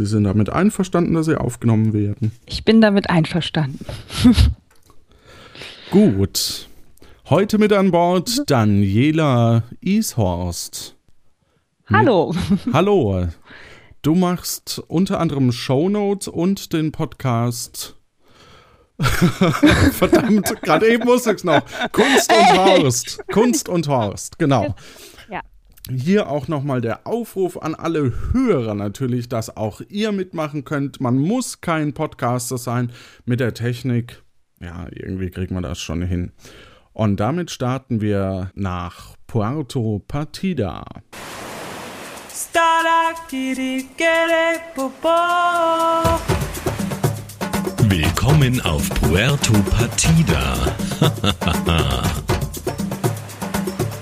Sie sind damit einverstanden, dass Sie aufgenommen werden? Ich bin damit einverstanden. Gut. Heute mit an Bord Daniela Ishorst. Hallo. Hallo. Du machst unter anderem Shownotes und den Podcast. Verdammt, gerade eben wusste ich es noch. Kunst und Horst. Kunst und Horst, genau. Hier auch nochmal der Aufruf an alle Hörer natürlich, dass auch ihr mitmachen könnt. Man muss kein Podcaster sein mit der Technik. Ja, irgendwie kriegt man das schon hin. Und damit starten wir nach Puerto Partida. Willkommen auf Puerto Partida.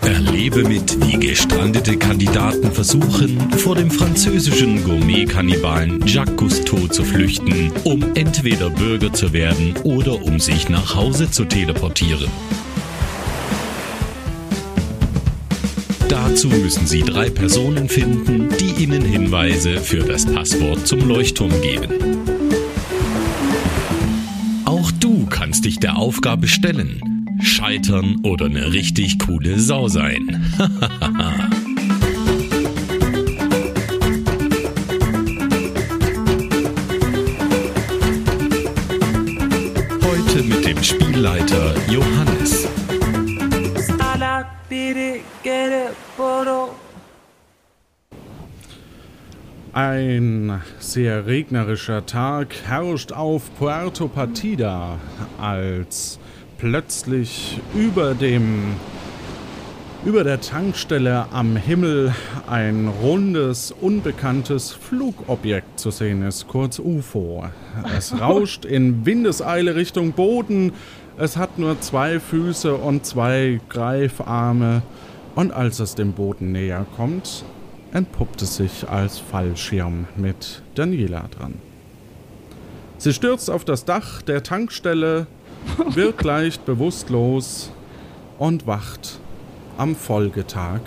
Erlebe mit, wie gestrandete Kandidaten versuchen, vor dem französischen Gourmet-Kannibalen Jacques Cousteau zu flüchten, um entweder Bürger zu werden oder um sich nach Hause zu teleportieren. Dazu müssen Sie drei Personen finden, die Ihnen Hinweise für das Passwort zum Leuchtturm geben. Auch du kannst dich der Aufgabe stellen, scheitern oder eine richtig coole Sau sein. Heute mit dem Spielleiter Johannes. Ein sehr regnerischer Tag herrscht auf Puerto Partida, als plötzlich über dem über der Tankstelle am Himmel ein rundes, unbekanntes Flugobjekt zu sehen ist, kurz UFO. Es rauscht in Windeseile Richtung Boden. Es hat nur zwei Füße und zwei Greifarme. Und als es dem Boden näher kommt, entpuppt es sich als Fallschirm mit Daniela dran. Sie stürzt auf das Dach der Tankstelle, wird leicht bewusstlos und wacht am Folgetag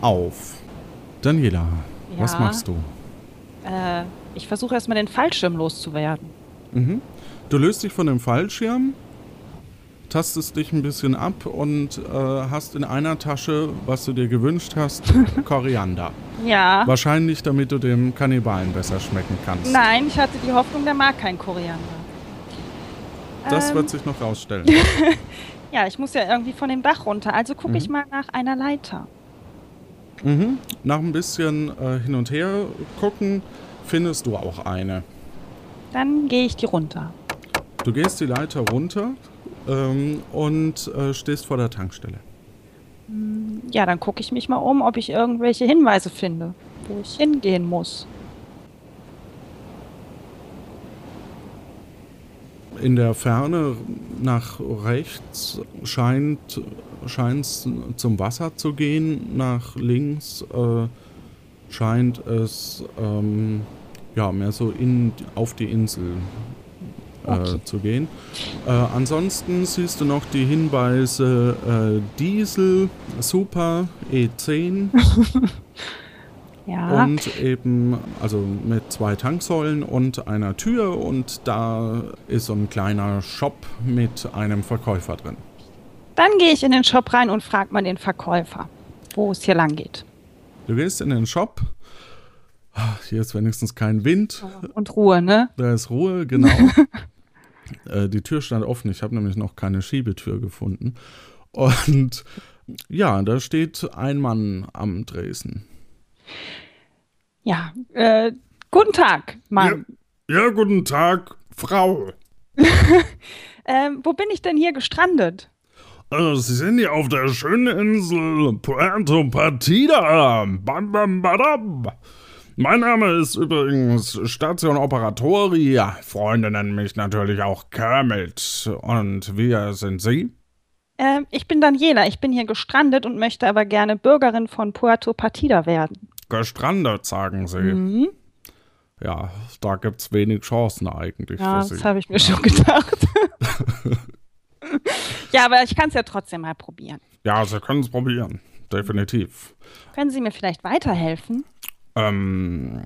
auf. Daniela, was Ja. machst du? Äh, ich versuche erstmal den Fallschirm loszuwerden. Mhm. Du löst dich von dem Fallschirm, tastest dich ein bisschen ab und äh, hast in einer Tasche, was du dir gewünscht hast, Koriander. Ja. Wahrscheinlich, damit du dem Kannibalen besser schmecken kannst. Nein, ich hatte die Hoffnung, der mag kein Koriander. Das Ähm, wird sich noch rausstellen. Ja, ich muss ja irgendwie von dem Dach runter. Also gucke Mhm. ich mal nach einer Leiter. mhm. Nach ein bisschen äh, hin und her gucken, findest du auch eine. Dann gehe ich die runter. Du gehst die Leiter runter ähm, und äh, stehst vor der Tankstelle. Ja, dann gucke ich mich mal um, ob ich irgendwelche Hinweise finde, wo ich hingehen muss. In der Ferne nach rechts scheint es zum Wasser zu gehen, nach links äh, scheint es ähm, ja, mehr so in, auf die Insel äh, Okay. zu gehen. Äh, ansonsten siehst du noch die Hinweise äh, Diesel, Super, E10 Ja. und eben also mit zwei Tanksäulen und einer Tür und da ist so ein kleiner Shop mit einem Verkäufer drin. Dann gehe ich in den Shop rein und frage mal den Verkäufer, wo es hier lang geht. Du gehst in den Shop. Hier ist wenigstens kein Wind, Und Ruhe, ne? da ist Ruhe, genau. äh, die Tür stand offen, ich habe nämlich noch keine Schiebetür gefunden. Und ja, da steht ein Mann am Dresen. Ja. Äh, guten Tag, Mann. Ja, guten Tag, Frau. Ähm, wo bin ich denn hier gestrandet? Also, Sie sind hier auf der schönen Insel Puerto Partida. Bam, bam, badam. Mein Name ist übrigens Station Operatori. Freunde nennen mich natürlich auch Kermit. Und wer sind Sie? Ähm, ich bin Daniela. Ich bin hier gestrandet und möchte aber gerne Bürgerin von Puerto Partida werden. Gestrandet, sagen Sie. Mhm. Ja, da gibt's wenig Chancen eigentlich Ja, für Sie. das habe ich mir schon gedacht. ja, aber ich kann es ja trotzdem mal probieren. Ja, Sie können es probieren. Definitiv. Können Sie mir vielleicht weiterhelfen? Ähm,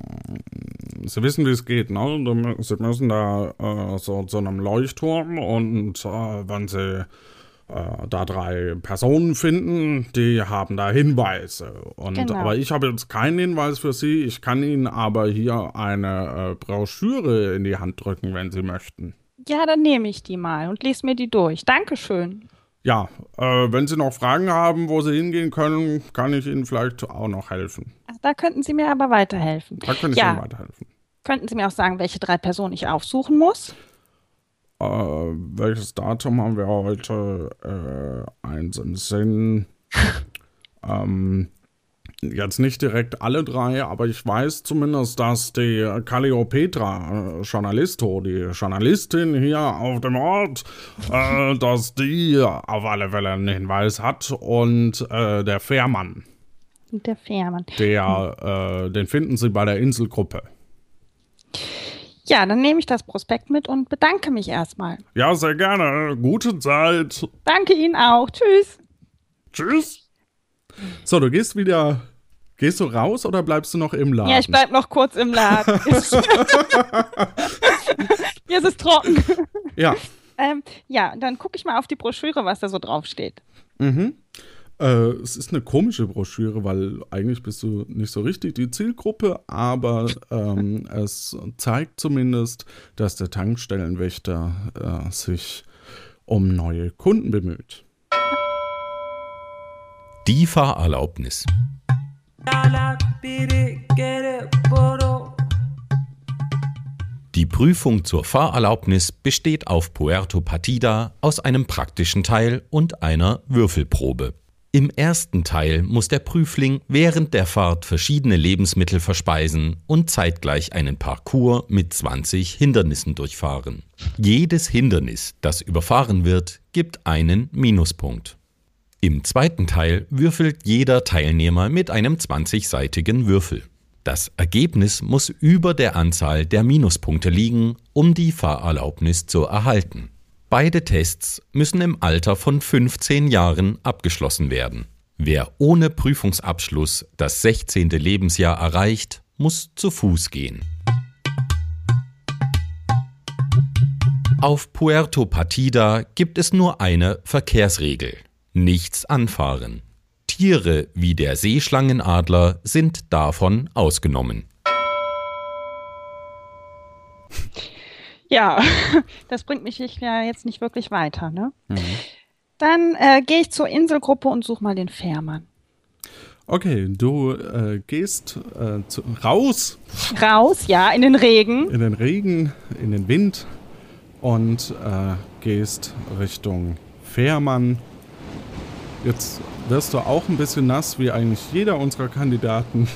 Sie wissen, wie es geht, ne? Sie müssen da äh, so zu einem Leuchtturm und äh, wenn Sie äh, da drei Personen finden, die haben da Hinweise. Und Genau. aber ich habe jetzt keinen Hinweis für Sie. Ich kann Ihnen aber hier eine äh, Broschüre in die Hand drücken, wenn Sie möchten. Ja, dann nehme ich die mal und lese mir die durch. Dankeschön. Ja, äh, wenn Sie noch Fragen haben, wo Sie hingehen können, kann ich Ihnen vielleicht auch noch helfen. Ach, da könnten Sie mir aber weiterhelfen. Da kann ich Ja. Ihnen weiterhelfen. Könnten Sie mir auch sagen, welche drei Personen ich aufsuchen muss? Äh, welches Datum haben wir heute? Äh, eins im Sinn. ähm, jetzt nicht direkt alle drei, aber ich weiß zumindest, dass die Calliopetra, äh, Journalisto, die Journalistin hier auf dem Ort, äh, dass die auf alle Fälle einen Hinweis hat und äh, der Fährmann, der Fährmann. der, äh, den finden Sie bei der Inselgruppe. Ja, dann nehme ich das Prospekt mit und bedanke mich erstmal. Ja, sehr gerne. Gute Zeit. Danke Ihnen auch. Tschüss. Tschüss. So, du gehst wieder. Gehst du raus oder bleibst du noch im Laden? Ja, ich bleib noch kurz im Laden. Hier ist es trocken. Ja. Ähm, ja, dann gucke ich mal auf die Broschüre, was da so drauf steht. Mhm. Äh, es ist eine komische Broschüre, weil eigentlich bist du nicht so richtig die Zielgruppe, aber ähm, es zeigt zumindest, dass der Tankstellenwächter äh, sich um neue Kunden bemüht. Die Fahrerlaubnis. Die Prüfung zur Fahrerlaubnis besteht auf Puerto Partida aus einem praktischen Teil und einer Würfelprobe. Im ersten Teil muss der Prüfling während der Fahrt verschiedene Lebensmittel verspeisen und zeitgleich einen Parcours mit 20 Hindernissen durchfahren. Jedes Hindernis, das überfahren wird, gibt einen Minuspunkt. Im zweiten Teil würfelt jeder Teilnehmer mit einem 20-seitigen Würfel. Das Ergebnis muss über der Anzahl der Minuspunkte liegen, um die Fahrerlaubnis zu erhalten. Beide Tests müssen im Alter von 15 Jahren abgeschlossen werden. Wer ohne Prüfungsabschluss das 16. Lebensjahr erreicht, muss zu Fuß gehen. Auf Puerto Partida gibt es nur eine Verkehrsregel. Nichts anfahren. Tiere wie der Seeschlangenadler sind davon ausgenommen. Ja, das bringt mich ja jetzt nicht wirklich weiter, ne? Dann äh, gehe ich zur Inselgruppe und suche mal den Fährmann. Okay, du äh, gehst äh, zu, raus Raus, ja, in den Regen. in den Regen, in den Wind und äh, gehst Richtung Fährmann. Jetzt wirst du auch ein bisschen nass, wie eigentlich jeder unserer Kandidaten.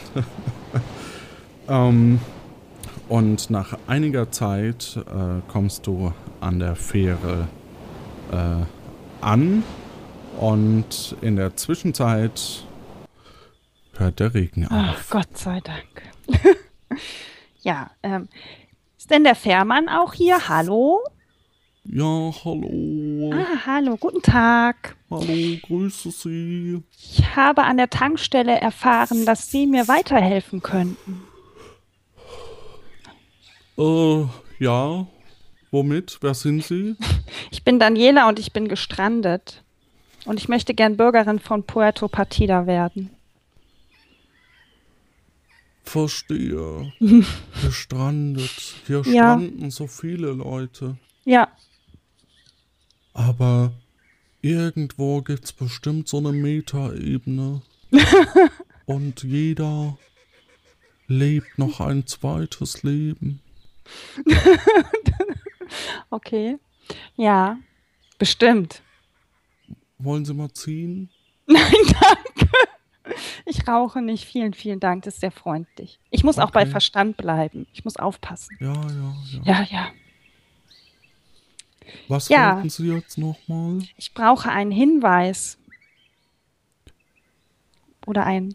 ähm, und nach einiger Zeit äh, kommst du an der Fähre äh, an und in der Zwischenzeit hört der Regen Ach, auf. Gott sei Dank. ja, ähm, ist denn der Fährmann auch hier? Hallo? Ja, hallo. Ah, hallo, guten Tag. Hallo, grüße Sie. Ich habe an der Tankstelle erfahren, dass Sie mir weiterhelfen könnten. Äh, ja. Womit? Wer sind Sie? Ich bin Daniela und ich bin gestrandet. Und ich möchte gern Bürgerin von Puerto Partida werden. Verstehe. Gestrandet. Hier Ja. stranden so viele Leute. Ja, Aber irgendwo gibt's bestimmt so eine Metaebene. Und jeder lebt noch ein zweites Leben. okay. Ja, bestimmt. Wollen Sie mal ziehen? Nein, danke. Ich rauche nicht. Vielen, vielen Dank. Das ist sehr freundlich. Ich muss auch bei Okay. Verstand bleiben. Ich muss aufpassen. Ja, ja, ja. Ja, ja. Was Ja. wollten Sie jetzt nochmal? Ich brauche einen Hinweis. Oder ein,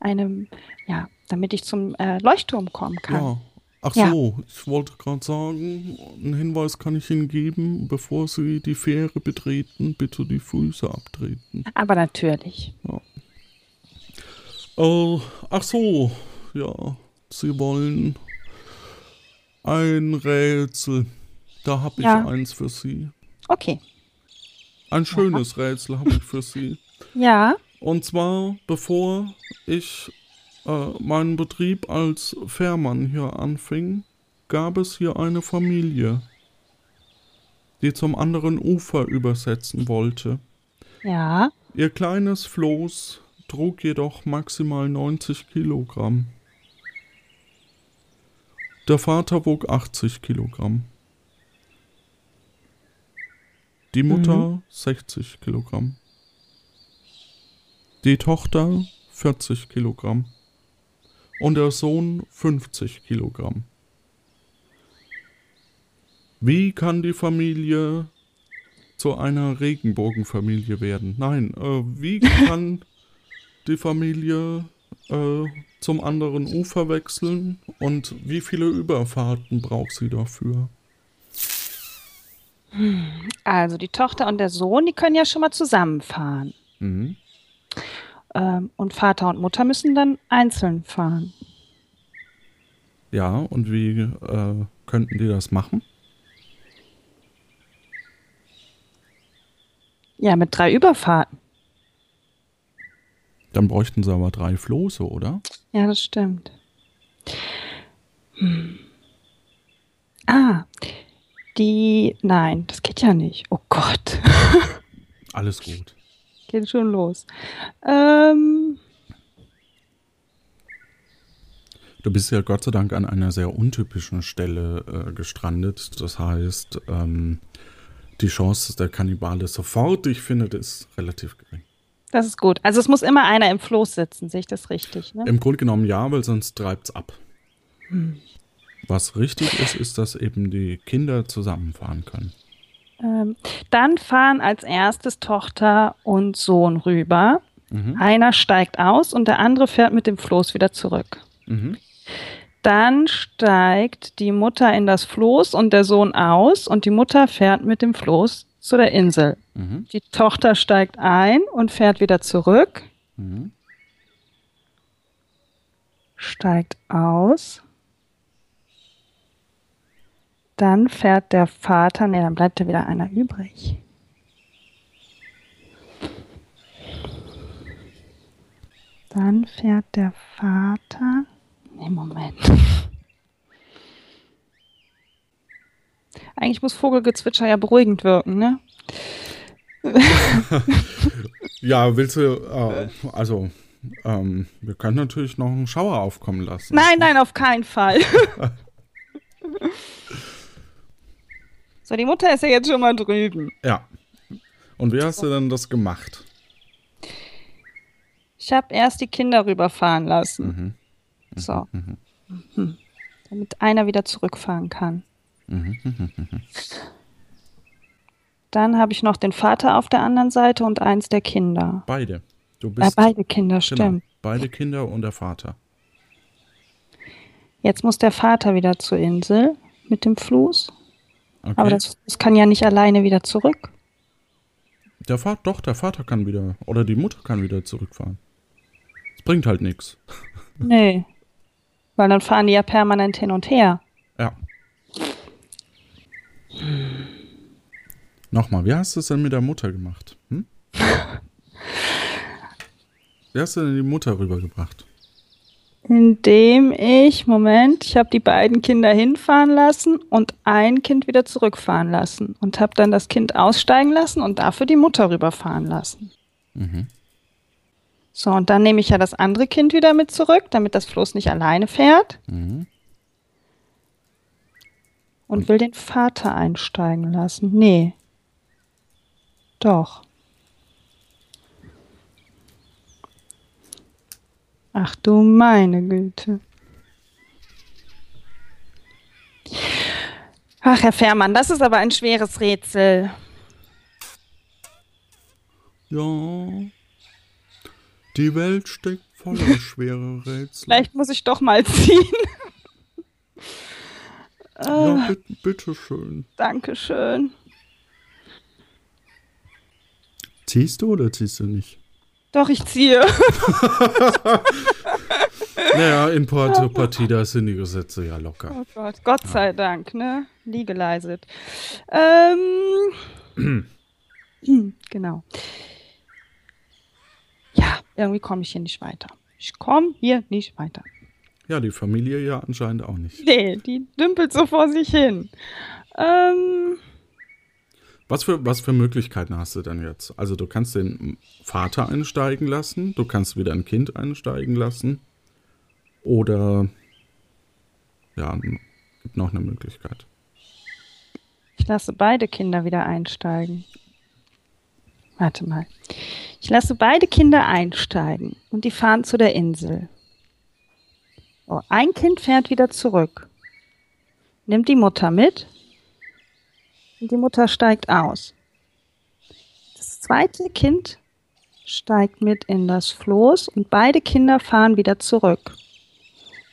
einem, ja, damit ich zum äh, Leuchtturm kommen kann. Ja. Ach Ja. so, ich wollte gerade sagen, einen Hinweis kann ich Ihnen geben, bevor Sie die Fähre betreten, bitte die Füße abtreten. Aber natürlich. Äh, ach so, ja. Sie wollen ein Rätsel. Da habe ich Ja. eins für Sie. Okay. Ein schönes Rätsel habe ich für Sie. Ja. Und zwar, bevor ich äh, meinen Betrieb als Fährmann hier anfing, gab es hier eine Familie, die zum anderen Ufer übersetzen wollte. Ja. Ihr kleines Floß trug jedoch maximal 90 Kilogramm. Der Vater wog 80 Kilogramm. Die Mutter 60 Kilogramm. Die Tochter 40 Kilogramm. Und der Sohn 50 Kilogramm. Wie kann die Familie zu einer Regenbogenfamilie werden? Nein, äh, wie kann die Familie äh, zum anderen Ufer wechseln und wie viele Überfahrten braucht sie dafür? Also die Tochter und der Sohn, die können ja schon mal zusammenfahren. Mhm. Ähm, und Vater und Mutter müssen dann einzeln fahren. Ja, und wie äh, könnten die das machen? Ja, mit drei Überfahrten. Dann bräuchten sie aber drei Floße, oder? Ja, das stimmt. Hm. Ah, die. Nein, das geht ja nicht. Oh Gott. Alles gut. Geht schon los. Ähm, Du bist ja Gott sei Dank an einer sehr untypischen Stelle äh, gestrandet. Das heißt, ähm, die Chance, dass der Kannibale sofort dich findet, ist relativ gering. das ist gut. Also es muss immer einer im Floß sitzen, sehe ich das richtig? Ne? Im Grunde genommen ja, weil sonst treibt's ab. Was richtig ist, ist, dass eben die Kinder zusammenfahren können. Ähm, dann fahren als erstes Tochter und Sohn rüber. Mhm. Einer steigt aus und der andere fährt mit dem Floß wieder zurück. Mhm. Dann steigt die Mutter in das Floß und der Sohn aus und die Mutter fährt mit dem Floß zu der Insel. Mhm. Die Tochter steigt ein und fährt wieder zurück, Mhm. steigt aus. Dann fährt der Vater, nee, dann bleibt ja wieder einer übrig. Dann fährt der Vater. Nee, Moment. Eigentlich muss Vogelgezwitscher ja beruhigend wirken, ne? Ja, willst du, äh, also, ähm, wir können natürlich noch einen Schauer aufkommen lassen. Nein, nein, auf keinen Fall. so, die Mutter ist ja jetzt schon mal drüben. Ja. Und wie hast du denn das gemacht? Ich habe erst die Kinder rüberfahren lassen. Mhm. So. Mhm. Damit einer wieder zurückfahren kann. Mhm. Dann habe ich noch den Vater auf der anderen Seite und eins der Kinder. Beide. Du Äh, bist beide Kinder, genau, stimmt. beide Kinder und der Vater. Jetzt muss der Vater wieder zur Insel mit dem Floß. Okay. Aber das, das kann ja nicht alleine wieder zurück. der Vater, doch, der Vater kann wieder, oder die Mutter kann wieder zurückfahren. Es bringt halt nichts. Nee. Weil dann fahren die ja permanent hin und her. Ja. Nochmal, wie hast du es denn mit der Mutter gemacht? Hm? Wie hast du denn die Mutter rübergebracht? Indem ich, Moment, ich habe die beiden Kinder hinfahren lassen und ein Kind wieder zurückfahren lassen und habe dann das Kind aussteigen lassen und dafür die Mutter rüberfahren lassen. Mhm. So, und dann nehme ich ja das andere Kind wieder mit zurück, damit das Floß nicht alleine fährt Mhm. und will den Vater einsteigen lassen. Nee. Doch. Ach du meine Güte. Ach, Herr Fährmann, das ist aber ein schweres Rätsel. Ja. Die Welt steckt voller schwerer Rätsel. Vielleicht muss ich doch mal ziehen. Ja, bit, bitteschön. Dankeschön. Ziehst du oder ziehst du nicht? Doch, ich ziehe. Naja, in Puerto Partida sind die Gesetze ja locker. Oh Gott, Gott sei Dank, ne? Legalized. Ähm, genau. Ja, irgendwie komme ich hier nicht weiter. Ich komme hier nicht weiter. Ja, die Familie ja anscheinend auch nicht. Nee, die dümpelt so vor sich hin. Ähm, Was für, was für Möglichkeiten hast du denn jetzt? Also du kannst den Vater einsteigen lassen, du kannst wieder ein Kind einsteigen lassen. Oder ja, gibt noch eine Möglichkeit. ich lasse beide Kinder wieder einsteigen. Warte mal. Ich lasse beide Kinder einsteigen und die fahren zu der Insel. Oh, ein Kind fährt wieder zurück. Nimmt die Mutter mit und die Mutter steigt aus. Das zweite Kind steigt mit in das Floß und beide Kinder fahren wieder zurück.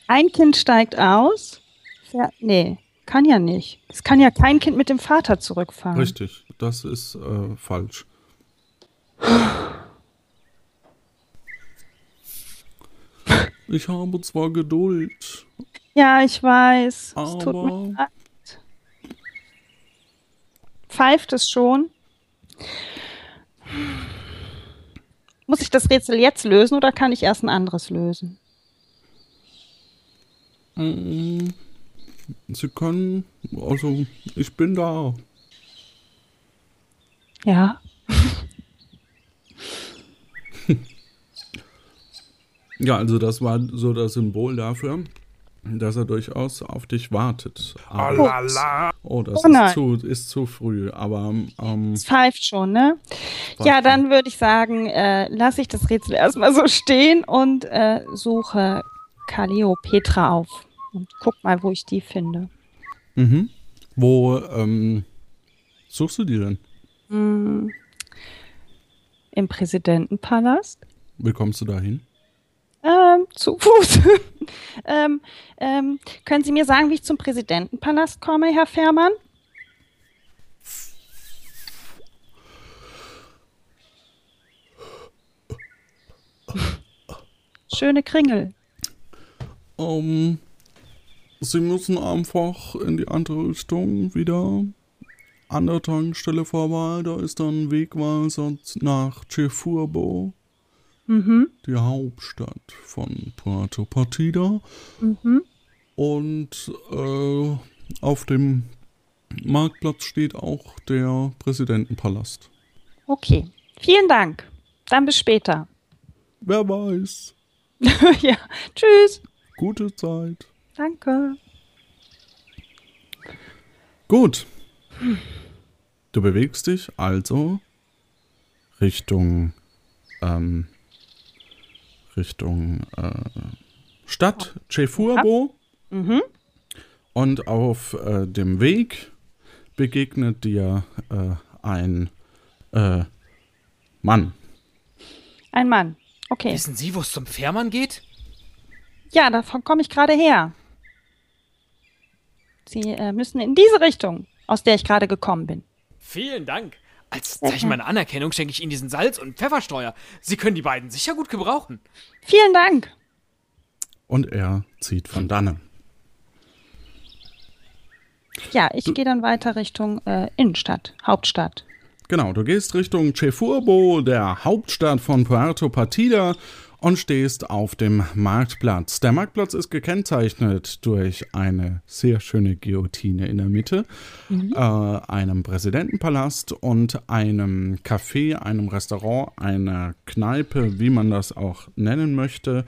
Ein Kind steigt aus, fährt, nee, kann ja nicht. Es kann ja kein Kind mit dem Vater zurückfahren. Richtig, das ist äh, falsch. Ich habe zwar Geduld, Ja, ich weiß. Es tut mir aber leid. Pfeift es schon? Muss ich das Rätsel jetzt lösen oder kann ich erst ein anderes lösen? mm, Sie können, also ich bin da. Ja. Ja, also das war so das Symbol dafür, dass er durchaus auf dich wartet. Aber, oh, das Oh ist, zu, ist zu früh, aber ähm, Es pfeift schon, ne? Ja, dann würde ich sagen, äh, lasse ich das Rätsel erstmal so stehen und äh, suche Calliopetra auf. Und guck mal, wo ich die finde. mhm. wo ähm, suchst du die denn? Hm. Im Präsidentenpalast? Wie kommst du da hin? Ähm, zu Fuß. ähm, ähm, können Sie mir sagen, wie ich zum Präsidentenpalast komme, Herr Fährmann? Schöne Kringel. Ähm, sie müssen einfach in die andere Richtung wieder an der Tankstelle vorbei. Da ist dann Wegweiser nach Chefurbo, Mhm, die Hauptstadt von Puerto Partida. mhm. Und äh, auf dem Marktplatz steht auch der Präsidentenpalast. Okay. Vielen Dank. Dann bis später. Wer weiß. ja. Tschüss. Gute Zeit. Danke. Gut. Du bewegst dich also Richtung ähm, Richtung äh, Stadt Chefurbo Mhm. und auf äh, dem Weg begegnet dir äh, ein äh, Mann. Ein Mann. Okay. Wissen Sie, wo es zum Fährmann geht? Ja, davon komme ich gerade her. Sie äh, müssen in diese Richtung, aus der ich gerade gekommen bin. Vielen Dank. Als Zeichen meiner Anerkennung schenke ich Ihnen diesen Salz- und Pfeffersteuer. Sie können die beiden sicher gut gebrauchen. Vielen Dank. Und er zieht von dannen. Ja, ich gehe dann weiter Richtung äh, Innenstadt, Hauptstadt. Genau, du gehst Richtung Chefurbo, der Hauptstadt von Puerto Partida, und stehst auf dem Marktplatz. Der Marktplatz ist gekennzeichnet durch eine sehr schöne Guillotine in der Mitte, äh, einem Präsidentenpalast und einem Café, einem Restaurant, einer Kneipe, wie man das auch nennen möchte.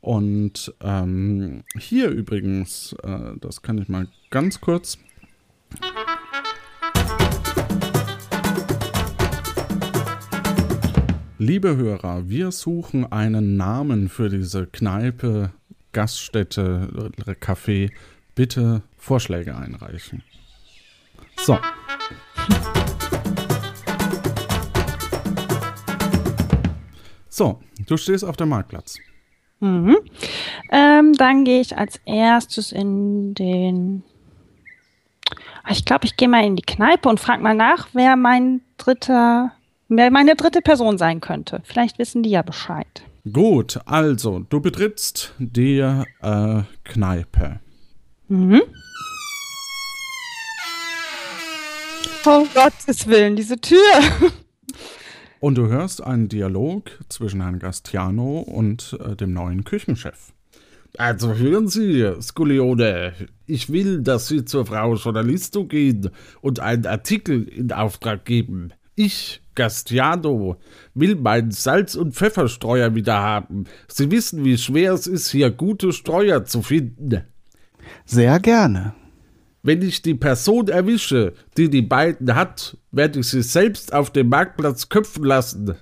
Und ähm, hier übrigens, äh, das kann ich mal ganz kurz Liebe Hörer, wir suchen einen Namen für diese Kneipe, Gaststätte, äh, Café. Bitte Vorschläge einreichen. So. So, du stehst auf dem Marktplatz. Mhm. Ähm, dann gehe ich als erstes in den. Ich glaube, ich gehe mal in die Kneipe und frage mal nach, wer mein dritter, meine dritte Person sein könnte. Vielleicht wissen die ja Bescheid. Gut, also, du betrittst die äh, Kneipe. Oh Gottes Willen, diese Tür. Und du hörst einen Dialog zwischen Herrn Gastiano und äh, dem neuen Küchenchef. Also hören Sie, Skulione, ich will, dass Sie zur Frau Journalisto gehen und einen Artikel in Auftrag geben. Ich, Gastiano, will meinen Salz- und Pfefferstreuer wieder haben. Sie wissen, wie schwer es ist, hier gute Streuer zu finden. Sehr gerne. Wenn ich die Person erwische, die die beiden hat, werde ich sie selbst auf dem Marktplatz köpfen lassen.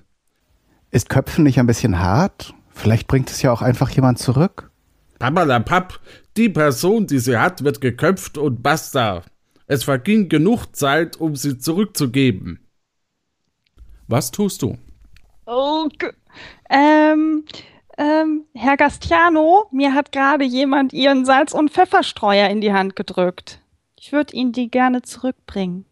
Ist Köpfen nicht ein bisschen hart? Vielleicht bringt es ja auch einfach jemand zurück. Papp, die Person, die sie hat, wird geköpft und basta. Es verging genug Zeit, um sie zurückzugeben. Was tust du? Oh, ähm, ähm, Herr Gastiano, mir hat gerade jemand Ihren Salz- und Pfefferstreuer in die Hand gedrückt. Ich würde Ihnen die gerne zurückbringen.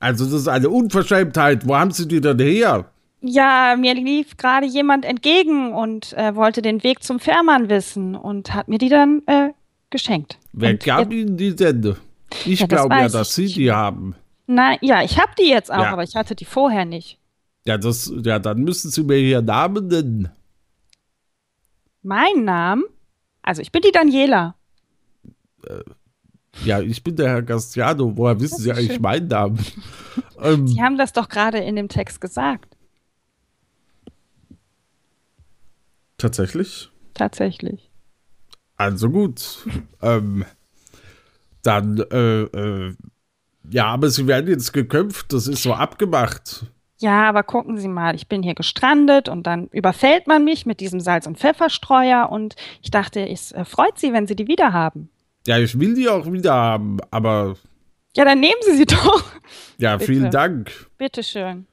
Also, das ist eine Unverschämtheit. Wo haben Sie die denn her? Ja, mir lief gerade jemand entgegen und äh, wollte den Weg zum Fährmann wissen und hat mir die dann äh, geschenkt. Wer und gab jetzt- Ihnen die denn? Ich Ja, das glaube ja, dass ich Sie die haben. Nein, ja, ich habe die jetzt auch, Ja. aber ich hatte die vorher nicht. Ja, das, ja, dann müssen Sie mir Ihren Namen nennen. Mein Namen? Also ich bin die Daniela. Ja, ich bin der Herr Gastiano. Woher wissen Sie eigentlich schön. meinen Namen? ähm, Sie haben das doch gerade in dem Text gesagt. tatsächlich? Tatsächlich. Also gut. ähm, dann, äh, äh, ja, aber sie werden jetzt geköpft, das ist so abgemacht. Ja, aber gucken Sie mal, ich bin hier gestrandet und dann überfällt man mich mit diesem Salz- und Pfefferstreuer und ich dachte, es äh, freut Sie, wenn Sie die wieder haben. Ja, ich will die auch wieder haben, aber Ja, dann nehmen Sie sie doch. ja, Bitte. vielen Dank. Bitteschön.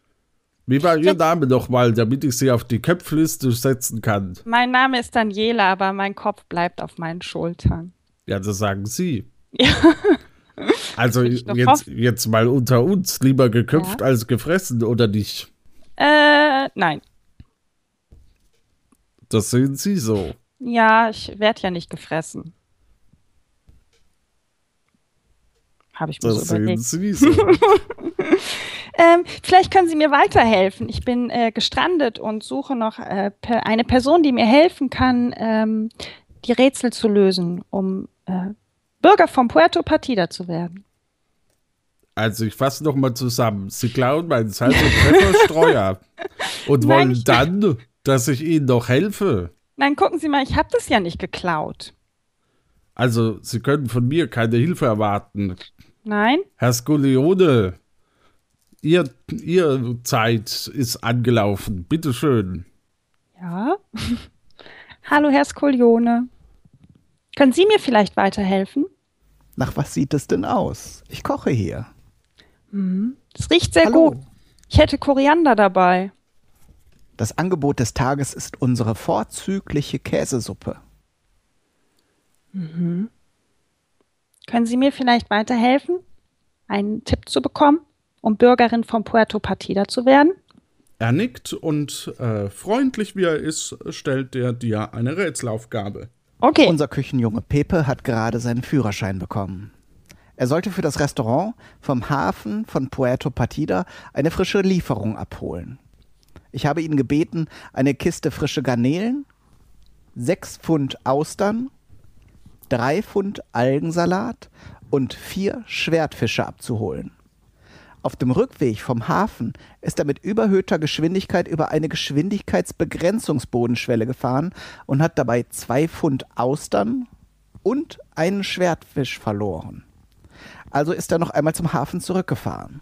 Wie war Ihr Name nochmal, damit ich Sie auf die Köpfliste setzen kann? Mein Name ist Daniela, aber mein Kopf bleibt auf meinen Schultern. Ja, das sagen Sie. Ja. Also jetzt, jetzt mal unter uns, lieber geköpft Ja. als gefressen, oder nicht? Äh, nein. Das sehen Sie so. Ja, ich werde ja nicht gefressen. Habe ich mir Das so sehen überlegt. Sie so. Ähm, vielleicht können Sie mir weiterhelfen. Ich bin äh, gestrandet und suche noch äh, eine Person, die mir helfen kann, ähm, die Rätsel zu lösen, um äh, Bürger von Puerto Partida zu werden. Also ich fasse noch mal zusammen. Sie klauen meinen Salz- und Pfefferstreuer und Nein, wollen ich- dann, dass ich Ihnen noch helfe. Nein, gucken Sie mal, ich habe das ja nicht geklaut. Also Sie können von mir keine Hilfe erwarten. Nein? Herr Skolione, Ihr, Ihr Zeit ist angelaufen. Bitte schön. Ja. Hallo, Herr Skolione. Können Sie mir vielleicht weiterhelfen? Nach was sieht es denn aus? Ich koche hier. Es riecht sehr Hallo. gut. Ich hätte Koriander dabei. Das Angebot des Tages ist unsere vorzügliche Käsesuppe. Können Sie mir vielleicht weiterhelfen, einen Tipp zu bekommen, um Bürgerin von Puerto Partida zu werden? Er nickt und äh, freundlich wie er ist, stellt er dir eine Rätselaufgabe. Okay. Unser Küchenjunge Pepe hat gerade seinen Führerschein bekommen. Er sollte für das Restaurant vom Hafen von Puerto Partida eine frische Lieferung abholen. Ich habe ihn gebeten, eine Kiste frische Garnelen, sechs Pfund Austern, drei Pfund Algensalat und vier Schwertfische abzuholen. Auf dem Rückweg vom Hafen ist er mit überhöhter Geschwindigkeit über eine Geschwindigkeitsbegrenzungsbodenschwelle gefahren und hat dabei zwei Pfund Austern und einen Schwertfisch verloren. Also ist er noch einmal zum Hafen zurückgefahren.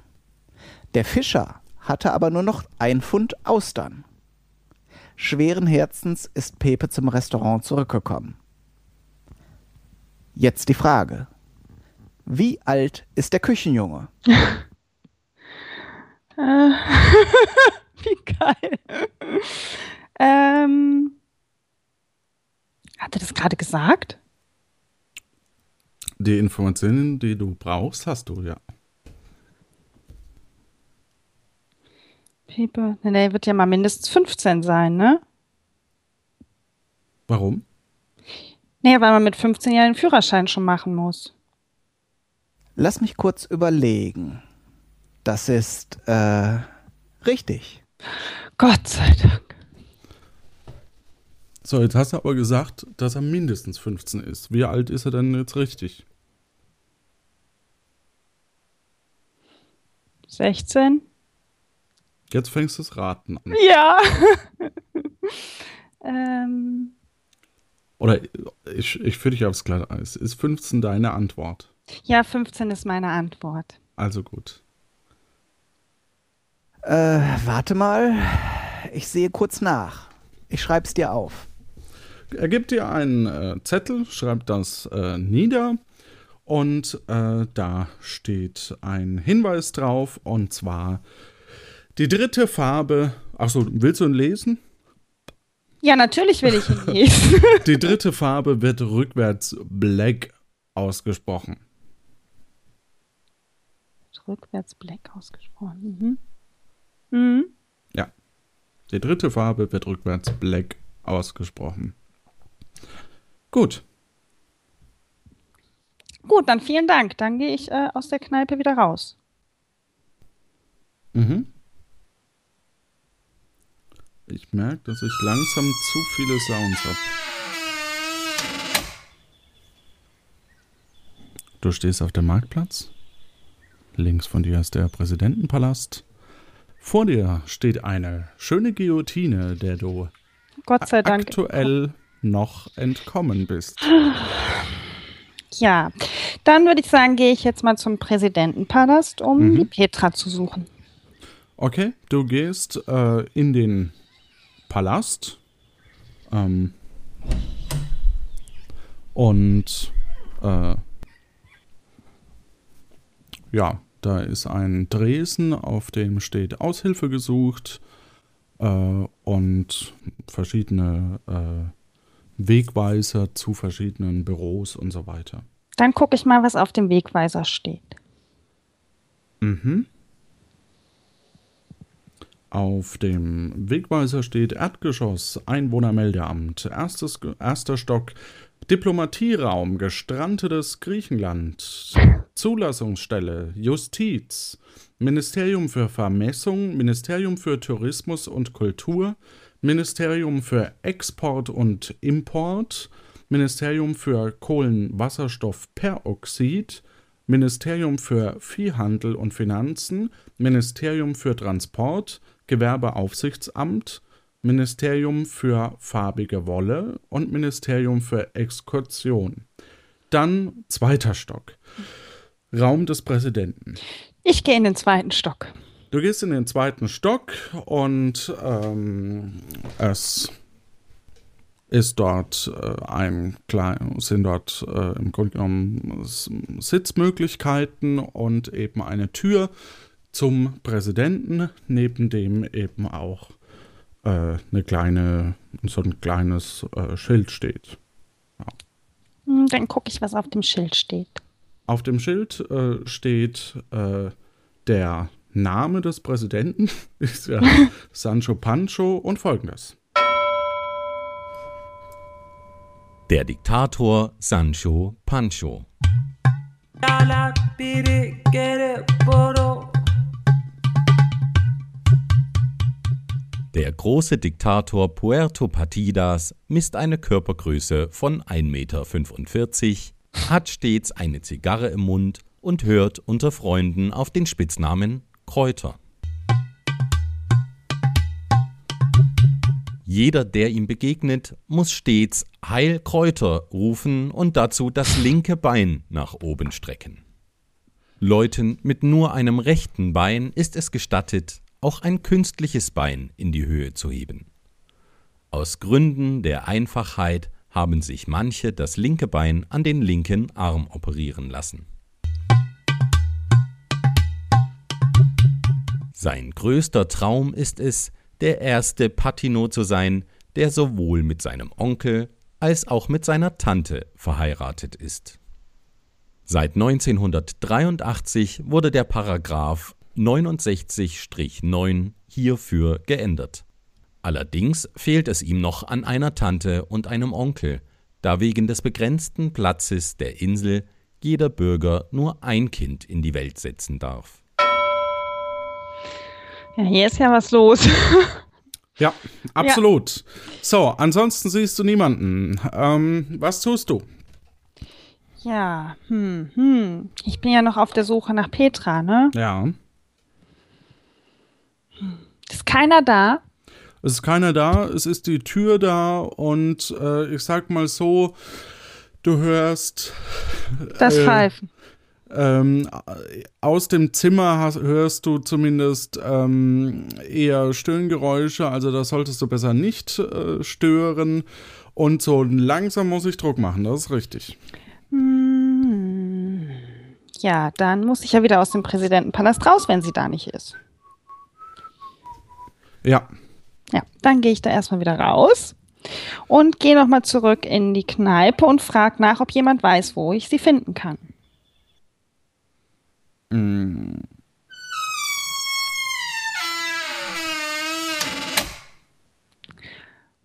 Der Fischer hatte aber nur noch ein Pfund Austern. Schweren Herzens ist Pepe zum Restaurant zurückgekommen. Jetzt die Frage. Wie alt ist der Küchenjunge? Wie geil. ähm, hat er das gerade gesagt? Die Informationen, die du brauchst, hast du ja. Pepe, ne, der wird ja mal mindestens 15 sein, ne? Warum? Nee, weil man mit 15 Jahren den Führerschein schon machen muss. Lass mich kurz überlegen. Das ist äh, richtig. Gott sei Dank. So, jetzt hast du aber gesagt, dass er mindestens 15 ist. Wie alt ist er denn jetzt richtig? 16? Jetzt fängst du das Raten an. Ja. ähm, Oder ich, ich führe dich aufs Glatteis. Ist 15 deine Antwort? ja, 15 ist meine Antwort. Also gut. Äh, warte mal. Ich sehe kurz nach. Ich schreib's dir auf. Er gibt dir einen äh, Zettel, schreibt das äh, nieder und äh, da steht ein Hinweis drauf und zwar die dritte Farbe. Achso, willst du ihn lesen? Ja, natürlich will ich ihn lesen. Die dritte Farbe wird rückwärts Black ausgesprochen. Rückwärts Black ausgesprochen. Mhm. Mhm. Ja. Die dritte Farbe wird rückwärts Black ausgesprochen. Gut. Gut, dann vielen Dank. Dann gehe ich äh, aus der Kneipe wieder raus. Mhm. Ich merke, dass ich langsam zu viele Sounds habe. Du stehst auf dem Marktplatz. Links von dir ist der Präsidentenpalast. Vor dir steht eine schöne Guillotine, der du Gott sei Dank. aktuell noch entkommen bist. Ja, dann würde ich sagen, gehe ich jetzt mal zum Präsidentenpalast, um Mhm. die Petra zu suchen. Okay, du gehst äh, in den Palast ähm, und äh, ja, da ist ein Dresen, auf dem steht Aushilfe gesucht äh, und verschiedene äh, Wegweiser zu verschiedenen Büros und so weiter. Dann gucke ich mal, was auf dem Wegweiser steht. Mhm. Auf dem Wegweiser steht Erdgeschoss, Einwohnermeldeamt, erstes, erster Stock, Diplomatierraum, gestrandetes Griechenland, Zulassungsstelle, Justiz, Ministerium für Vermessung, Ministerium für Tourismus und Kultur, Ministerium für Export und Import, Ministerium für Kohlenwasserstoffperoxid, Ministerium für Viehhandel und Finanzen, Ministerium für Transport, Gewerbeaufsichtsamt, Ministerium für farbige Wolle und Ministerium für Exkursion. Dann zweiter Stock. Raum des Präsidenten. Ich gehe in den zweiten Stock. Du gehst in den zweiten Stock und ähm, es ist dort äh, ein klein, sind dort äh, im Grunde genommen Sitzmöglichkeiten und eben eine Tür zum Präsidenten, neben dem eben auch äh, eine kleine, so ein kleines äh, Schild steht. Hm, Dann gucke ich, was auf dem Schild steht. Auf dem Schild äh, steht äh, der Name des Präsidenten, ist ja Sancho Pancho und folgendes. Der Diktator Sancho Pancho. Der große Diktator Puerto Partidas misst eine Körpergröße von 1,45 Meter, hat stets eine Zigarre im Mund und hört unter Freunden auf den Spitznamen Kräuter. Jeder, der ihm begegnet, muss stets Heil Kräuter rufen und dazu das linke Bein nach oben strecken. Leuten mit nur einem rechten Bein ist es gestattet, auch ein künstliches Bein in die Höhe zu heben. Aus Gründen der Einfachheit haben sich manche das linke Bein an den linken Arm operieren lassen. Sein größter Traum ist es, der erste Patino zu sein, der sowohl mit seinem Onkel als auch mit seiner Tante verheiratet ist. Seit 1983 wurde der Paragraph 69-9 hierfür geändert. Allerdings fehlt es ihm noch an einer Tante und einem Onkel, da wegen des begrenzten Platzes der Insel jeder Bürger nur ein Kind in die Welt setzen darf. Ja, hier ist ja was los. Ja, absolut. So, ansonsten siehst du niemanden. Ähm, was tust du? ja, hm, hm. Ich bin ja noch auf der Suche nach Petra, ne? Ja. Ist keiner da? Es ist keiner da, es ist die Tür da und äh, ich sag mal so, du hörst Das Äh, Pfeifen. ähm, aus dem Zimmer hast, hörst du zumindest ähm, eher Stöhngeräusche, also da solltest du besser nicht äh, stören. Und so langsam muss ich Druck machen, das ist richtig. Hm. Ja, dann muss ich ja wieder aus dem Präsidentenpalast raus, wenn sie da nicht ist. Ja, Ja, dann gehe ich da erstmal wieder raus und gehe nochmal zurück in die Kneipe und frage nach, ob jemand weiß, wo ich sie finden kann.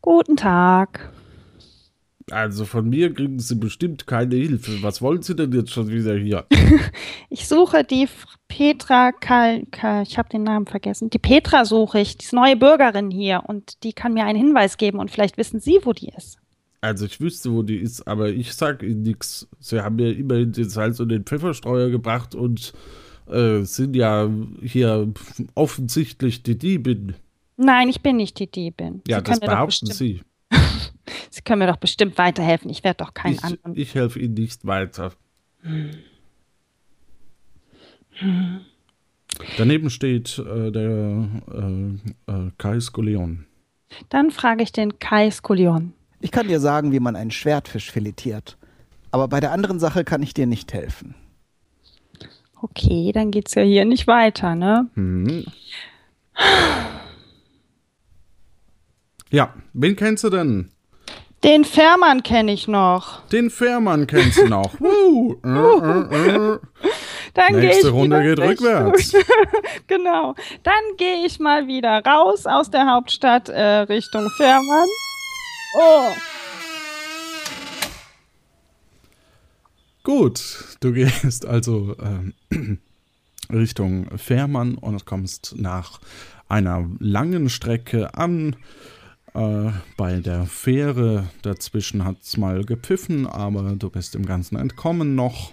Guten Tag. Also von mir kriegen sie bestimmt keine Hilfe. Was wollen sie denn jetzt schon wieder hier? Ich suche die Petra Kal, Kal ich habe den Namen vergessen. Die Petra suche ich, die ist neue Bürgerin hier und die kann mir einen Hinweis geben und vielleicht wissen Sie, wo die ist. Also ich wüsste, wo die ist, aber ich sag ihnen nichts. Sie haben mir immerhin den Salz und den Pfefferstreuer gebracht und äh, sind ja hier offensichtlich die Diebin. Nein, ich bin nicht die Diebin. Ja, Sie das behaupten Sie. Sie können mir doch bestimmt weiterhelfen. Ich werde doch keinen Ich, anderen. ich helfe Ihnen nicht weiter. Daneben steht äh, der äh, äh, Kai Skoleon. Dann frage ich den Kai Skolion. Ich kann dir sagen, wie man einen Schwertfisch filetiert. Aber bei der anderen Sache kann ich dir nicht helfen. Okay, dann geht's ja hier nicht weiter, ne? Hm. Ja, wen kennst du denn? Den Fährmann kenne ich noch. Den Fährmann kennst du noch. Dann gehe ich Nächste Runde geht rückwärts. genau. Dann gehe ich mal wieder raus aus der Hauptstadt äh, Richtung Fährmann. Oh, Gut, du gehst also ähm, Richtung Fährmann und kommst nach einer langen Strecke an. Äh, bei der Fähre dazwischen hat es mal gepfiffen, aber du bist dem Ganzen entkommen noch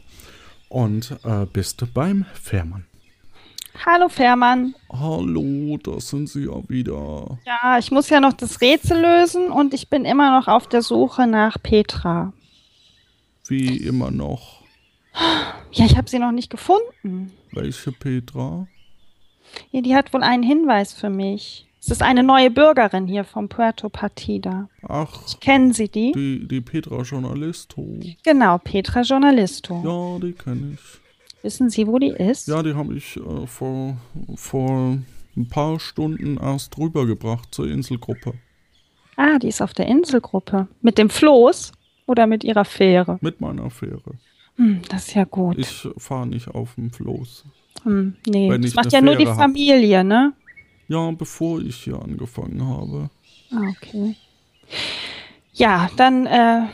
und äh, bist beim Fährmann. hallo Fährmann. Hallo, da sind sie ja wieder. Ja, ich muss ja noch das Rätsel lösen und ich bin immer noch auf der Suche nach Petra. Wie immer noch. Ja, ich habe sie noch nicht gefunden. Welche Petra? Ja, die hat wohl einen Hinweis für mich. Es ist eine neue Bürgerin hier vom Puerto Partida. Ach, Kennen Sie die? die, die Petra Journalisto. Genau, Petra Journalisto. Ja, die kenne ich. Wissen Sie, wo die ist? Ja, die habe ich äh, vor, vor ein paar Stunden erst rübergebracht zur Inselgruppe. Ah, die ist auf der Inselgruppe. Mit dem Floß oder mit ihrer Fähre? Mit meiner Fähre. Hm, das ist ja gut. Ich fahre nicht auf dem Floß. hm, nee, das macht ja nur die Fähre hab. Familie, ne? Ja, bevor ich hier angefangen habe. Ah, okay. Ja, dann äh,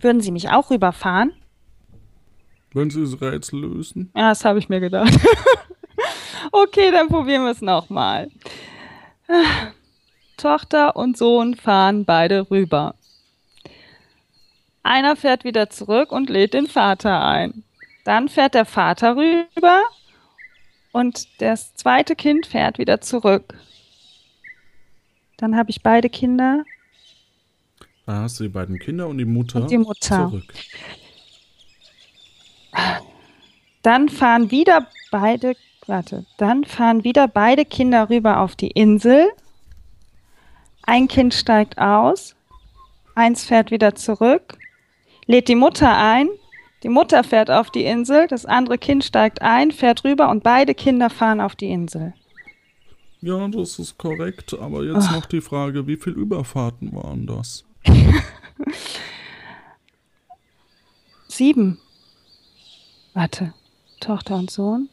würden Sie mich auch rüberfahren? Wenn Sie das Rätsel lösen. Ja, das habe ich mir gedacht. okay, dann probieren wir es nochmal. Tochter und Sohn fahren beide rüber. Einer fährt wieder zurück und lädt den Vater ein. Dann fährt der Vater rüber und das zweite Kind fährt wieder zurück. Dann habe ich beide Kinder Da hast du die beiden Kinder und die Mutter, und die Mutter. zurück. Dann fahren wieder beide, warte, dann fahren wieder beide Kinder rüber auf die Insel. Ein Kind steigt aus, eins fährt wieder zurück, lädt die Mutter ein, die Mutter fährt auf die Insel, das andere Kind steigt ein, fährt rüber und beide Kinder fahren auf die Insel. Ja, das ist korrekt. Aber jetzt noch die Frage, wie viele Überfahrten waren das? Sieben. Warte, Tochter und Sohn,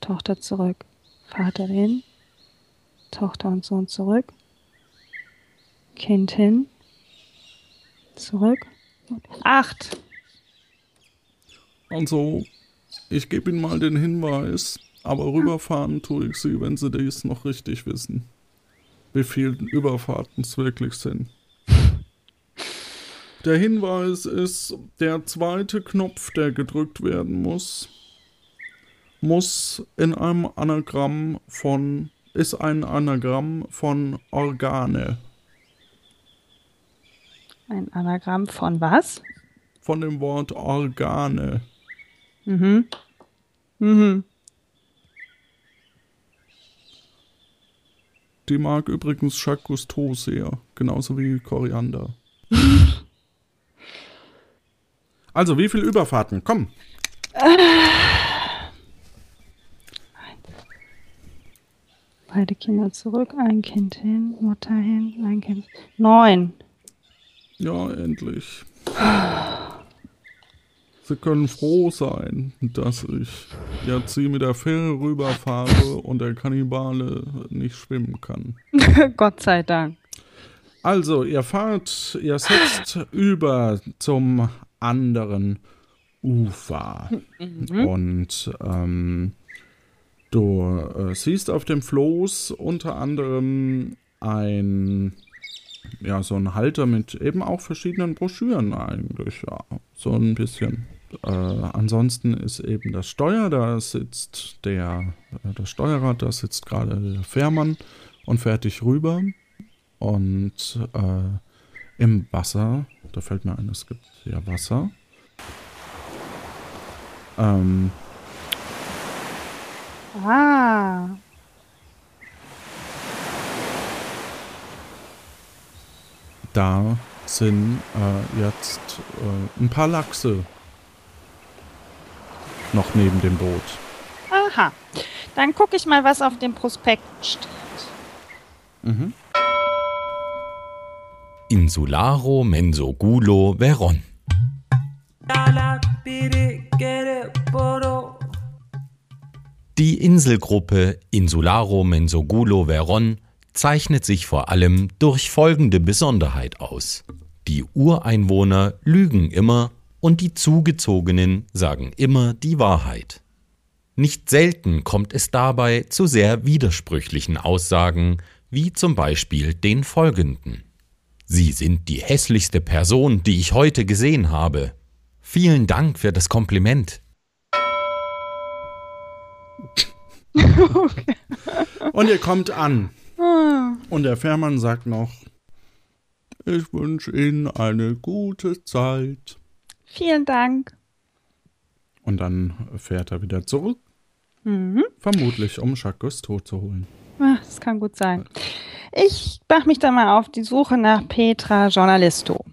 Tochter zurück, Vater hin, Tochter und Sohn zurück, Kind hin. Zurück. Acht. Also, ich gebe Ihnen mal den Hinweis, aber rüberfahren tue ich Sie, wenn Sie dies noch richtig wissen. Wie viele Überfahrten es wirklich sind. Der Hinweis ist, der zweite Knopf, der gedrückt werden muss, muss in einem Anagramm von, ist ein Anagramm von Organe. Ein Anagramm von was? Von dem Wort Organe. Mhm. Mhm. Die mag übrigens Jacques Cousteau sehr, genauso wie Koriander. also, wie viele Überfahrten? Komm. Beide Kinder zurück, ein Kind hin, Mutter hin, ein Kind. Neun. Ja, endlich. Sie können froh sein, dass ich jetzt sie mit der Fähre rüberfahre und der Kannibale nicht schwimmen kann. Gott sei Dank. Also, ihr fahrt, ihr setzt über zum anderen Ufer. Und ähm, du äh, siehst auf dem Floß unter anderem ein, ja, so ein Halter mit eben auch verschiedenen Broschüren eigentlich, ja, so ein bisschen. Äh, ansonsten ist eben das Steuer, da sitzt der, äh, das Steuerrad, da sitzt gerade der Fährmann und dich rüber. Und äh, im Wasser, da fällt mir ein, es gibt ja Wasser. Ähm, Ah. da sind äh, jetzt äh, ein paar Lachse noch neben dem Boot. Aha. Dann gucke ich mal, was auf dem Prospekt steht. Insularo Mensogulo Veron. Die Inselgruppe Insularo Mensogulo Veron zeichnet sich vor allem durch folgende Besonderheit aus. Die Ureinwohner lügen immer und die Zugezogenen sagen immer die Wahrheit. Nicht selten kommt es dabei zu sehr widersprüchlichen Aussagen, wie zum Beispiel den folgenden. Sie sind die hässlichste Person, die ich heute gesehen habe. Vielen Dank für das Kompliment. Und ihr kommt an. Und der Fährmann sagt noch, ich wünsche Ihnen eine gute Zeit. Vielen Dank. Und dann fährt er wieder zurück. Vermutlich, um Jacques Cousteau zu holen. Ah, Das kann gut sein. Ich mache mich dann mal auf die Suche nach Petra Journalisto.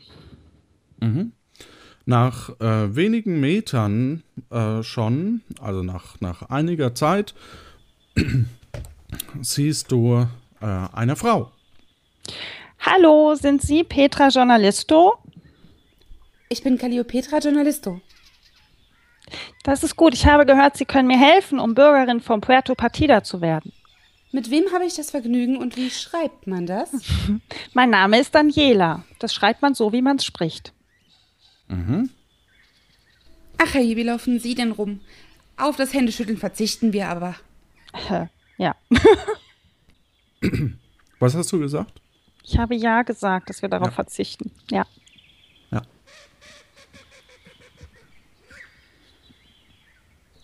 Nach äh, wenigen Metern äh, schon, also nach, nach einiger Zeit, siehst du äh, eine Frau. Hallo, sind Sie Petra Journalisto? Ich bin Calliopetra Journalisto. Das ist gut. Ich habe gehört, Sie können mir helfen, um Bürgerin von Puerto Partida zu werden. Mit wem habe ich das Vergnügen und wie schreibt man das? Mein Name ist Daniela. Das schreibt man so, wie man es spricht. Ach, hey, wie laufen Sie denn rum? Auf das Händeschütteln verzichten wir aber. Ja, Was hast du gesagt? ich habe ja gesagt, dass wir darauf Ja. verzichten. Ja.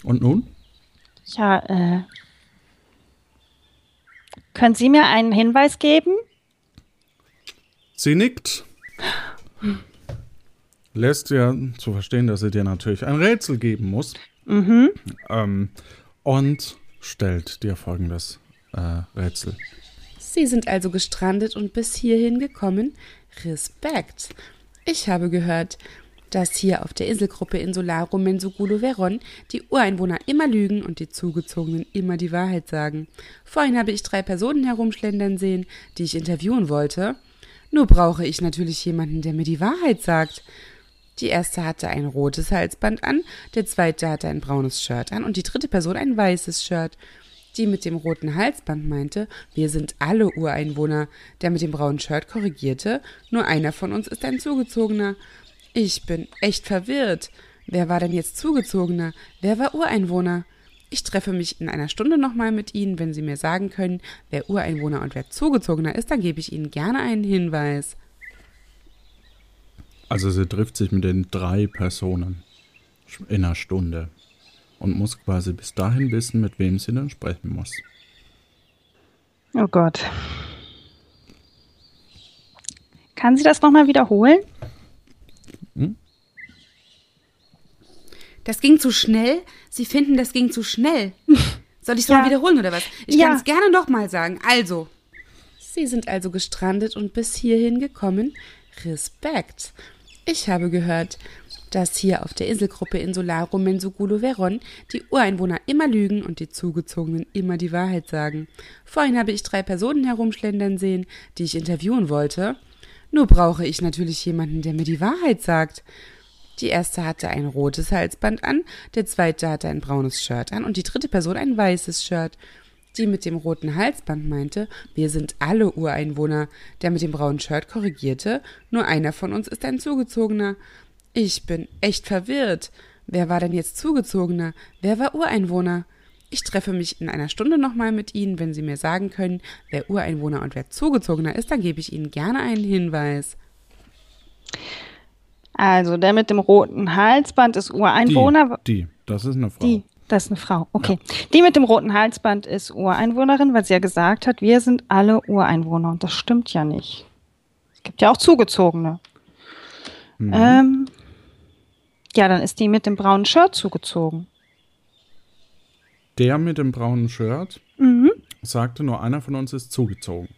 Und nun? Ja, äh. Können Sie mir einen Hinweis geben? Sie nickt. Lässt ja zu verstehen, dass sie dir natürlich ein Rätsel geben muss. Ähm, und stellt dir folgendes äh, Rätsel. Sie sind also gestrandet und bis hierhin gekommen. Respekt. Ich habe gehört, dass hier auf der Inselgruppe Insularo Mensugulo Veron die Ureinwohner immer lügen und die Zugezogenen immer die Wahrheit sagen. Vorhin habe ich drei Personen herumschlendern sehen, die ich interviewen wollte. Nur brauche ich natürlich jemanden, der mir die Wahrheit sagt. Die erste hatte ein rotes Halsband an, der zweite hatte ein braunes Shirt an und die dritte Person ein weißes Shirt. Die mit dem roten Halsband meinte, wir sind alle Ureinwohner. Der mit dem braunen Shirt korrigierte, nur einer von uns ist ein Zugezogener. Ich bin echt verwirrt. Wer war denn jetzt Zugezogener? Wer war Ureinwohner? Ich treffe mich in einer Stunde nochmal mit Ihnen. Wenn Sie mir sagen können, wer Ureinwohner und wer Zugezogener ist, dann gebe ich Ihnen gerne einen Hinweis. Also sie trifft sich mit den drei Personen in einer Stunde und muss quasi bis dahin wissen, mit wem sie dann sprechen muss. Oh Gott. Kann sie das nochmal wiederholen? Das ging zu schnell? Sie finden, das ging zu schnell. Soll ich es Ja. mal wiederholen oder was? Ich Ja. kann es gerne nochmal sagen. Also. Sie sind also gestrandet und bis hierhin gekommen. Respekt. Ich habe gehört, dass hier auf der Inselgruppe Insularum Mensugulo Veron die Ureinwohner immer lügen und die Zugezogenen immer die Wahrheit sagen. Vorhin habe ich drei Personen herumschlendern sehen, die ich interviewen wollte. Nur brauche ich natürlich jemanden, der mir die Wahrheit sagt. Die erste hatte ein rotes Halsband an, der zweite hatte ein braunes Shirt an und die dritte Person ein weißes Shirt. Die mit dem roten Halsband meinte, wir sind alle Ureinwohner. Der mit dem braunen Shirt korrigierte, nur einer von uns ist ein Zugezogener. Ich bin echt verwirrt. Wer war denn jetzt Zugezogener? Wer war Ureinwohner? Ich treffe mich in einer Stunde nochmal mit Ihnen. Wenn Sie mir sagen können, wer Ureinwohner und wer Zugezogener ist, dann gebe ich Ihnen gerne einen Hinweis. Also, der mit dem roten Halsband ist Ureinwohner. Die, die, das ist eine Frau. Die, das ist eine Frau. Okay. Die mit dem roten Halsband ist Ureinwohnerin, weil sie ja gesagt hat, wir sind alle Ureinwohner. Und das stimmt ja nicht. Es gibt ja auch Zugezogene. Mhm. Ähm, ja, dann ist die mit dem braunen Shirt zugezogen. Der mit dem braunen Shirt Mhm. sagte, nur einer von uns ist zugezogen.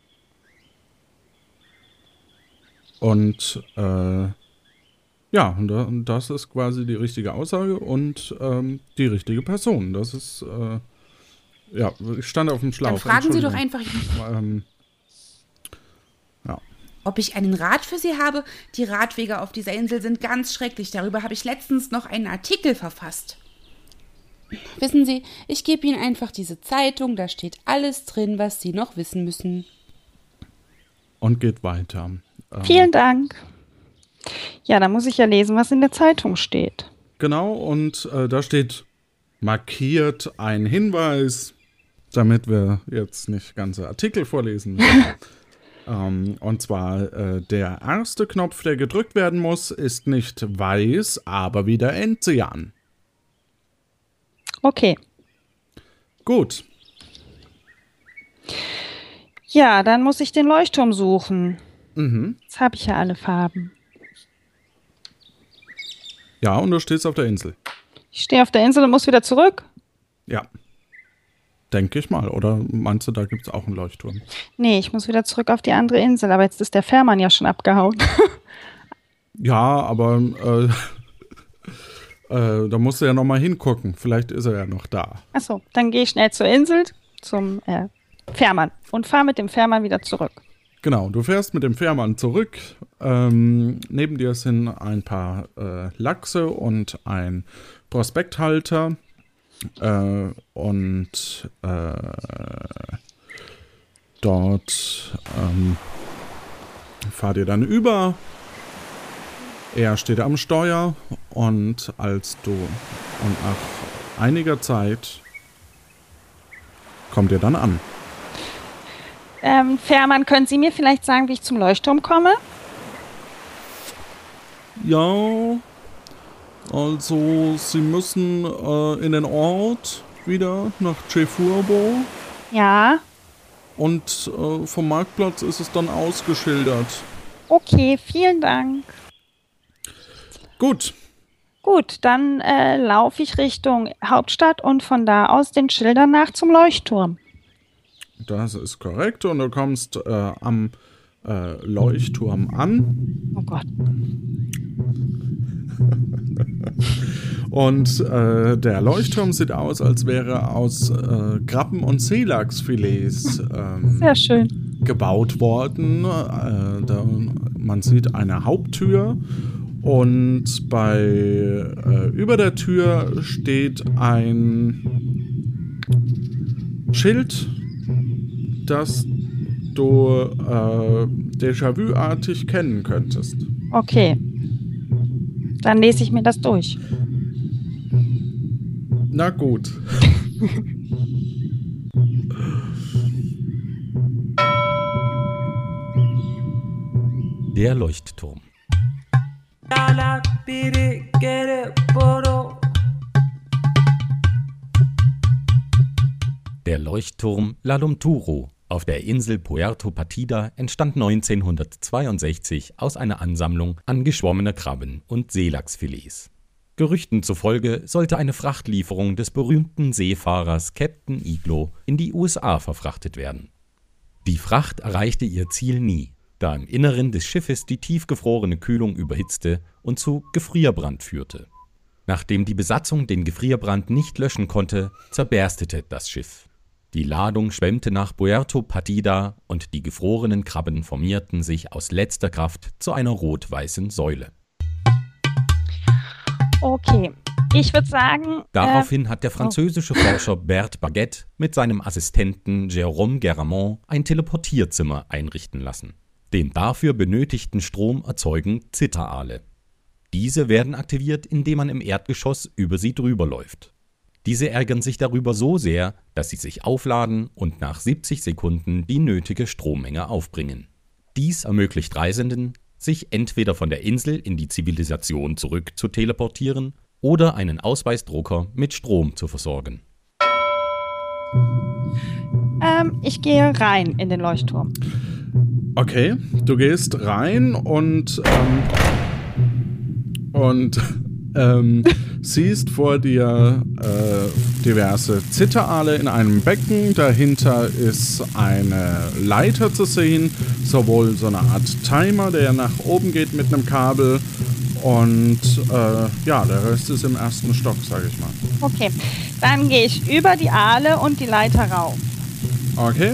Und äh, ja, und da- und das ist quasi die richtige Aussage und ähm, die richtige Person. Das ist, äh, ja, ich stand auf dem Schlauch. Dann fragen Sie doch einfach, Ähm, ja, ob ich einen Rat für Sie habe. Die Radwege auf dieser Insel sind ganz schrecklich. Darüber habe ich letztens noch einen Artikel verfasst. Wissen Sie, ich gebe Ihnen einfach diese Zeitung, da steht alles drin, was Sie noch wissen müssen. und geht weiter. Ähm, Vielen Dank. Ja, dann muss ich ja lesen, was in der Zeitung steht. Genau, und äh, da steht markiert ein Hinweis, damit wir jetzt nicht ganze Artikel vorlesen. ähm, und zwar äh, der erste Knopf, der gedrückt werden muss, ist nicht weiß, aber wieder Enzian. Okay. Gut, Ja, dann muss ich den Leuchtturm suchen. mhm. Jetzt habe ich ja alle Farben. ja, und du stehst auf der Insel. Ich stehe auf der Insel und muss wieder zurück. Ja. Denke ich mal. Oder meinst du, da gibt es auch einen Leuchtturm? Nee, ich muss wieder zurück auf die andere Insel, aber jetzt ist der Fährmann ja schon abgehauen. Ja, aber äh, äh, da musst du ja nochmal hingucken. Vielleicht ist er ja noch da. Achso, dann gehe ich schnell zur Insel, zum äh, Fährmann und fahre mit dem Fährmann wieder zurück. Genau, du fährst mit dem Fährmann zurück. Ähm, neben dir sind ein paar äh, Lachse und ein Prospekthalter. Äh, und äh, dort ähm, fahrt ihr dann über. Er steht am Steuer und als du und nach einiger Zeit kommt ihr dann an. Ähm, Fährmann, können Sie mir vielleicht sagen, wie ich zum Leuchtturm komme? Ja, also Sie müssen äh, in den Ort wieder nach Cefurbo Ja, und äh, vom Marktplatz ist es dann ausgeschildert. okay, vielen Dank. Gut, Gut, dann äh, laufe ich Richtung Hauptstadt und von da aus den Schildern nach zum Leuchtturm. das ist korrekt und du kommst äh, am äh, Leuchtturm an Oh Gott. und äh, der Leuchtturm sieht aus, als wäre aus äh, Krabben- und Seelachsfilets ähm, Sehr schön. gebaut worden. Äh, da, man sieht eine Haupttür und bei äh, über der Tür steht ein Schild, das du äh, Déjà-vu-artig kennen könntest. Okay. Dann lese ich mir das durch. Na gut. Der Leuchtturm. Der Leuchtturm La Lumturo auf der Insel Puerto Partida entstand 1962 aus einer Ansammlung an geschwommener Krabben und Seelachsfilets. Gerüchten zufolge sollte eine Frachtlieferung des berühmten Seefahrers Captain Iglo in die USA verfrachtet werden. Die Fracht erreichte ihr Ziel nie, da im Inneren des Schiffes die tiefgefrorene Kühlung überhitzte und zu Gefrierbrand führte. Nachdem die Besatzung den Gefrierbrand nicht löschen konnte, zerberstete das Schiff. Die Ladung schwemmte nach Puerto Partida und die gefrorenen Krabben formierten sich aus letzter Kraft zu einer rot-weißen Säule. Okay. Ich würde sagen. Daraufhin äh, hat der französische oh. Forscher Bert Baguette mit seinem Assistenten Jérôme Garamond ein Teleportierzimmer einrichten lassen. Den dafür benötigten Strom erzeugen Zitteraale. Diese werden aktiviert, indem man im Erdgeschoss über sie drüber läuft. Diese ärgern sich darüber so sehr, dass sie sich aufladen und nach 70 Sekunden die nötige Strommenge aufbringen. Dies ermöglicht Reisenden, sich entweder von der Insel in die Zivilisation zurück zu teleportieren oder einen Ausweisdrucker mit Strom zu versorgen. Ähm, ich gehe rein in den Leuchtturm. Okay, du gehst rein und ähm, und ähm, siehst vor dir äh, diverse Zitteraale in einem Becken. Dahinter ist eine Leiter zu sehen, sowohl so eine Art Timer, der nach oben geht mit einem Kabel. Und äh, ja, der Rest ist im ersten Stock, sage ich mal. Okay, dann gehe ich über die Aale und die Leiter rauf. Okay.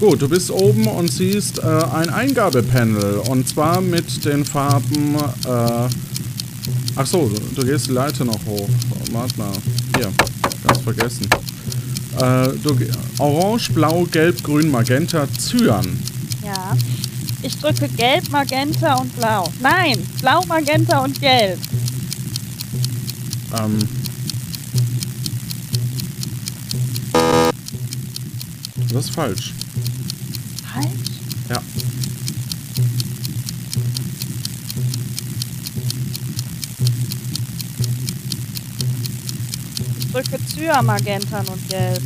Gut, du bist oben und siehst äh, ein Eingabepanel und zwar mit den Farben. Äh, ach so, du gehst die Leiter noch hoch. Warte mal, hier, ganz vergessen. Äh, du, Orange, Blau, Gelb, Grün, Magenta, Cyan. Ja. Ich drücke Gelb, Magenta und Blau. Nein, Blau, Magenta und Gelb. Ähm. Das ist falsch. Falsch? Ja. Drücke Zyan, Magenta und Gelb.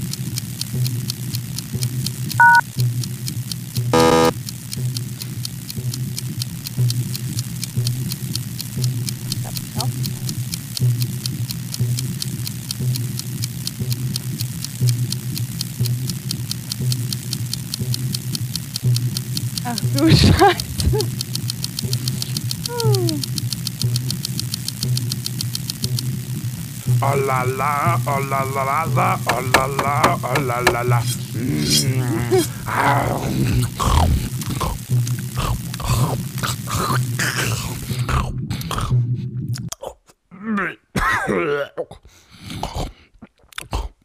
Oh la la, oh la la la la, oh la la, oh la la la.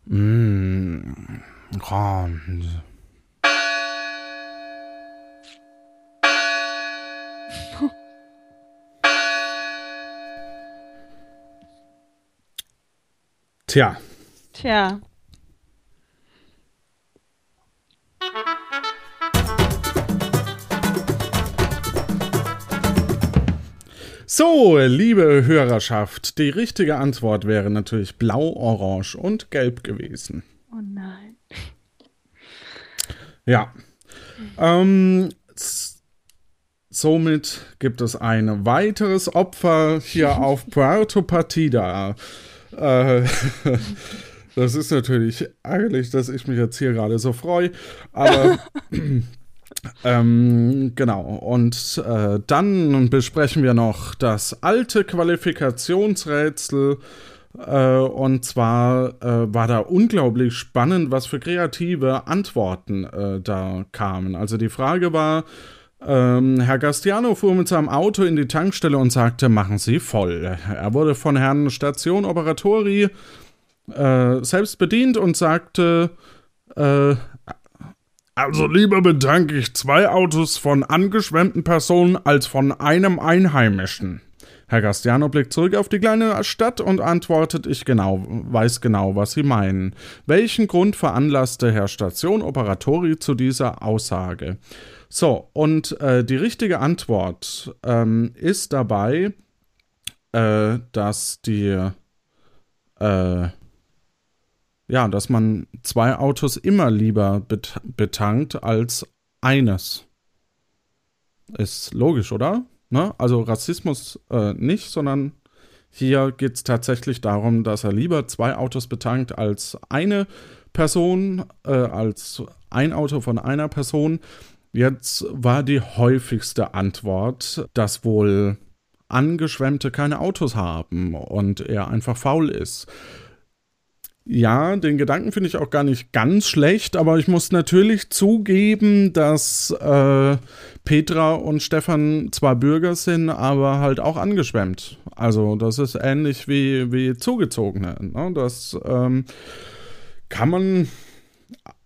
Mmm. Tja. Tja. So, liebe Hörerschaft, die richtige Antwort wäre natürlich blau, orange und gelb gewesen. Oh nein. Ja. Ähm, somit gibt es ein weiteres Opfer hier auf Puerto Partida. Äh, das ist natürlich ärgerlich, dass ich mich jetzt hier gerade so freue, aber ähm, genau. Und äh, dann besprechen wir noch das alte Qualifikationsrätsel. Äh, und zwar äh, war da unglaublich spannend, was für kreative Antworten äh, da kamen. Also die Frage war, ähm, Herr Gastiano fuhr mit seinem Auto in die Tankstelle und sagte, machen Sie voll. Er wurde von Herrn Station Operatori äh, selbst bedient und sagte, äh, also lieber bedanke ich zwei Autos von angeschwemmten Personen als von einem Einheimischen. Herr Gastiano blickt zurück auf die kleine Stadt und antwortet, ich genau, weiß genau, was Sie meinen. Welchen Grund veranlasste Herr Station Operatori zu dieser Aussage? So, und äh, die richtige Antwort ähm, ist dabei, äh, dass die äh, ja, dass man zwei Autos immer lieber bet betankt als eines. Ist logisch, oder? Ne? Also Rassismus äh, nicht, sondern hier geht es tatsächlich darum, dass er lieber zwei Autos betankt als eine Person, äh, als ein Auto von einer Person. Jetzt war die häufigste Antwort, dass wohl Angeschwemmte keine Autos haben und er einfach faul ist. Ja, den Gedanken finde ich auch gar nicht ganz schlecht, aber ich muss natürlich zugeben, dass äh, Petra und Stefan zwar Bürger sind, aber halt auch angeschwemmt. Also das ist ähnlich wie, wie Zugezogene. Ne? Das ähm, kann man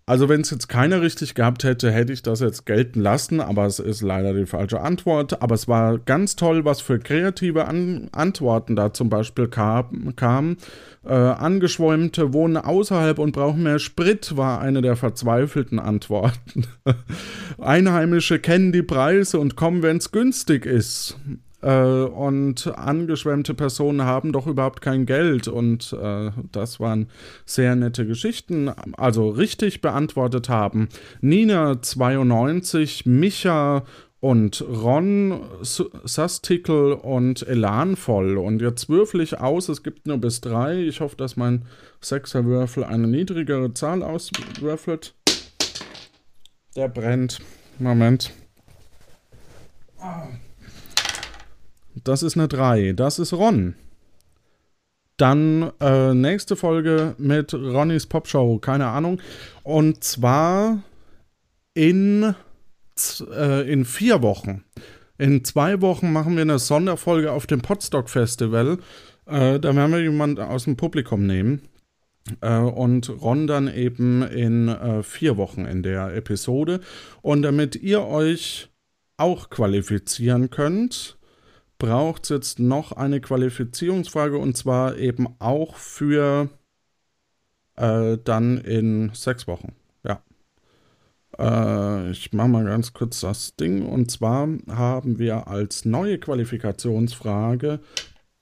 also wenn es jetzt keiner richtig gehabt hätte, hätte ich das jetzt gelten lassen, aber es ist leider die falsche Antwort. Aber es war ganz toll, was für kreative An Antworten da zum Beispiel kam. kam. Äh, Angeschwäumte wohnen außerhalb und brauchen mehr Sprit, war eine der verzweifelten Antworten. Einheimische kennen die Preise und kommen, wenn es günstig ist. Äh, und angeschwemmte Personen haben doch überhaupt kein Geld. Und äh, das waren sehr nette Geschichten. Also richtig beantwortet haben Nina 92, Micha und Ron, Sastikel und Elan voll. Und jetzt würfel ich aus, es gibt nur bis drei. Ich hoffe, dass mein Sechserwürfel eine niedrigere Zahl auswürfelt. Der brennt. Moment. Das ist eine 3. Das ist Ron. Dann äh, nächste Folge mit Ronnys Popshow, keine Ahnung. Und zwar in, äh, in vier Wochen. In zwei Wochen machen wir eine Sonderfolge auf dem Podstock Festival. Äh, da werden wir jemanden aus dem Publikum nehmen. Äh, und Ron dann eben in äh, vier Wochen in der Episode. Und damit ihr euch auch qualifizieren könnt, braucht es jetzt noch eine Qualifizierungsfrage und zwar eben auch für äh, dann in sechs Wochen. Ja. Äh, ich mache mal ganz kurz das Ding und zwar haben wir als neue Qualifikationsfrage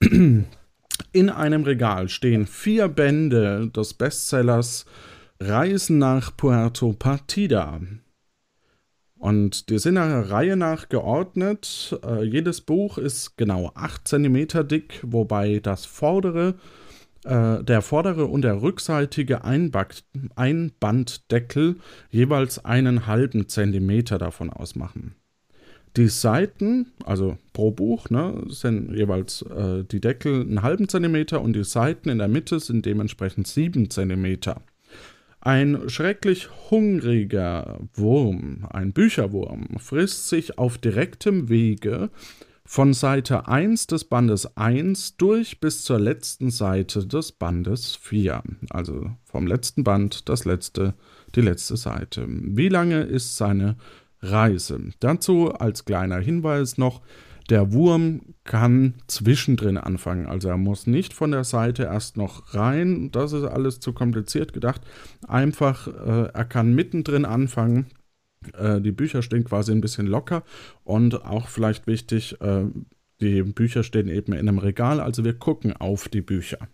in einem Regal stehen vier Bände des Bestsellers Reisen nach Puerto Partida. Und die sind der Reihe nach geordnet. Äh, jedes Buch ist genau 8 cm dick, wobei das vordere, äh, der vordere und der rückseitige Einback Einbanddeckel jeweils einen halben Zentimeter davon ausmachen. Die Seiten, also pro Buch, ne, sind jeweils äh, die Deckel einen halben Zentimeter und die Seiten in der Mitte sind dementsprechend sieben Zentimeter. Ein schrecklich hungriger Wurm, ein Bücherwurm, frisst sich auf direktem Wege von Seite 1 des Bandes 1 durch bis zur letzten Seite des Bandes 4. Also vom letzten Band das letzte, die letzte Seite. Wie lange ist seine Reise? Dazu als kleiner Hinweis noch, der Wurm kann zwischendrin anfangen. Also er muss nicht von der Seite erst noch rein. Das ist alles zu kompliziert gedacht. Einfach, äh, er kann mittendrin anfangen. Äh, die Bücher stehen quasi ein bisschen locker. Und auch vielleicht wichtig, äh, die Bücher stehen eben in einem Regal. Also wir gucken auf die Bücher.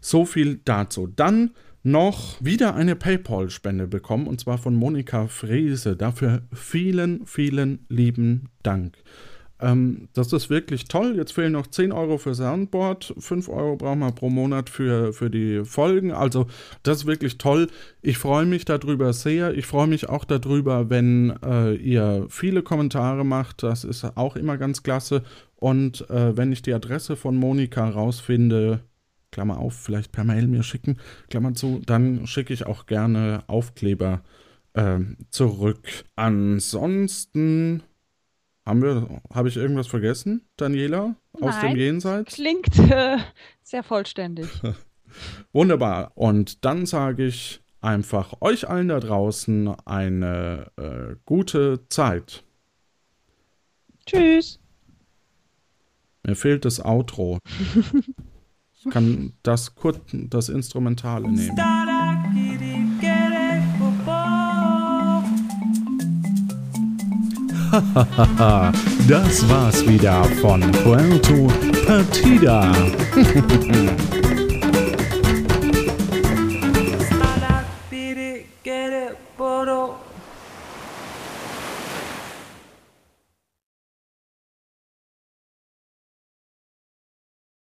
So viel dazu. Dann noch wieder eine PayPal-Spende bekommen und zwar von Monika Frese. Dafür vielen, vielen lieben Dank. Ähm, das ist wirklich toll. Jetzt fehlen noch 10 Euro für Soundboard, 5 Euro brauchen wir pro Monat für, für die Folgen. Also das ist wirklich toll. Ich freue mich darüber sehr. Ich freue mich auch darüber, wenn äh, ihr viele Kommentare macht. Das ist auch immer ganz klasse. Und äh, wenn ich die Adresse von Monika rausfinde, Klammer auf, vielleicht per Mail mir schicken, Klammer zu, dann schicke ich auch gerne Aufkleber äh, zurück. Ansonsten haben wir, habe ich irgendwas vergessen, Daniela, aus Nein, dem Jenseits? Klingt äh, sehr vollständig. Wunderbar. Und dann sage ich einfach euch allen da draußen eine äh, gute Zeit. Tschüss. Mir fehlt das Outro. Ich kann das kurz das Instrumentale nehmen. das war's wieder von Puerto Partida.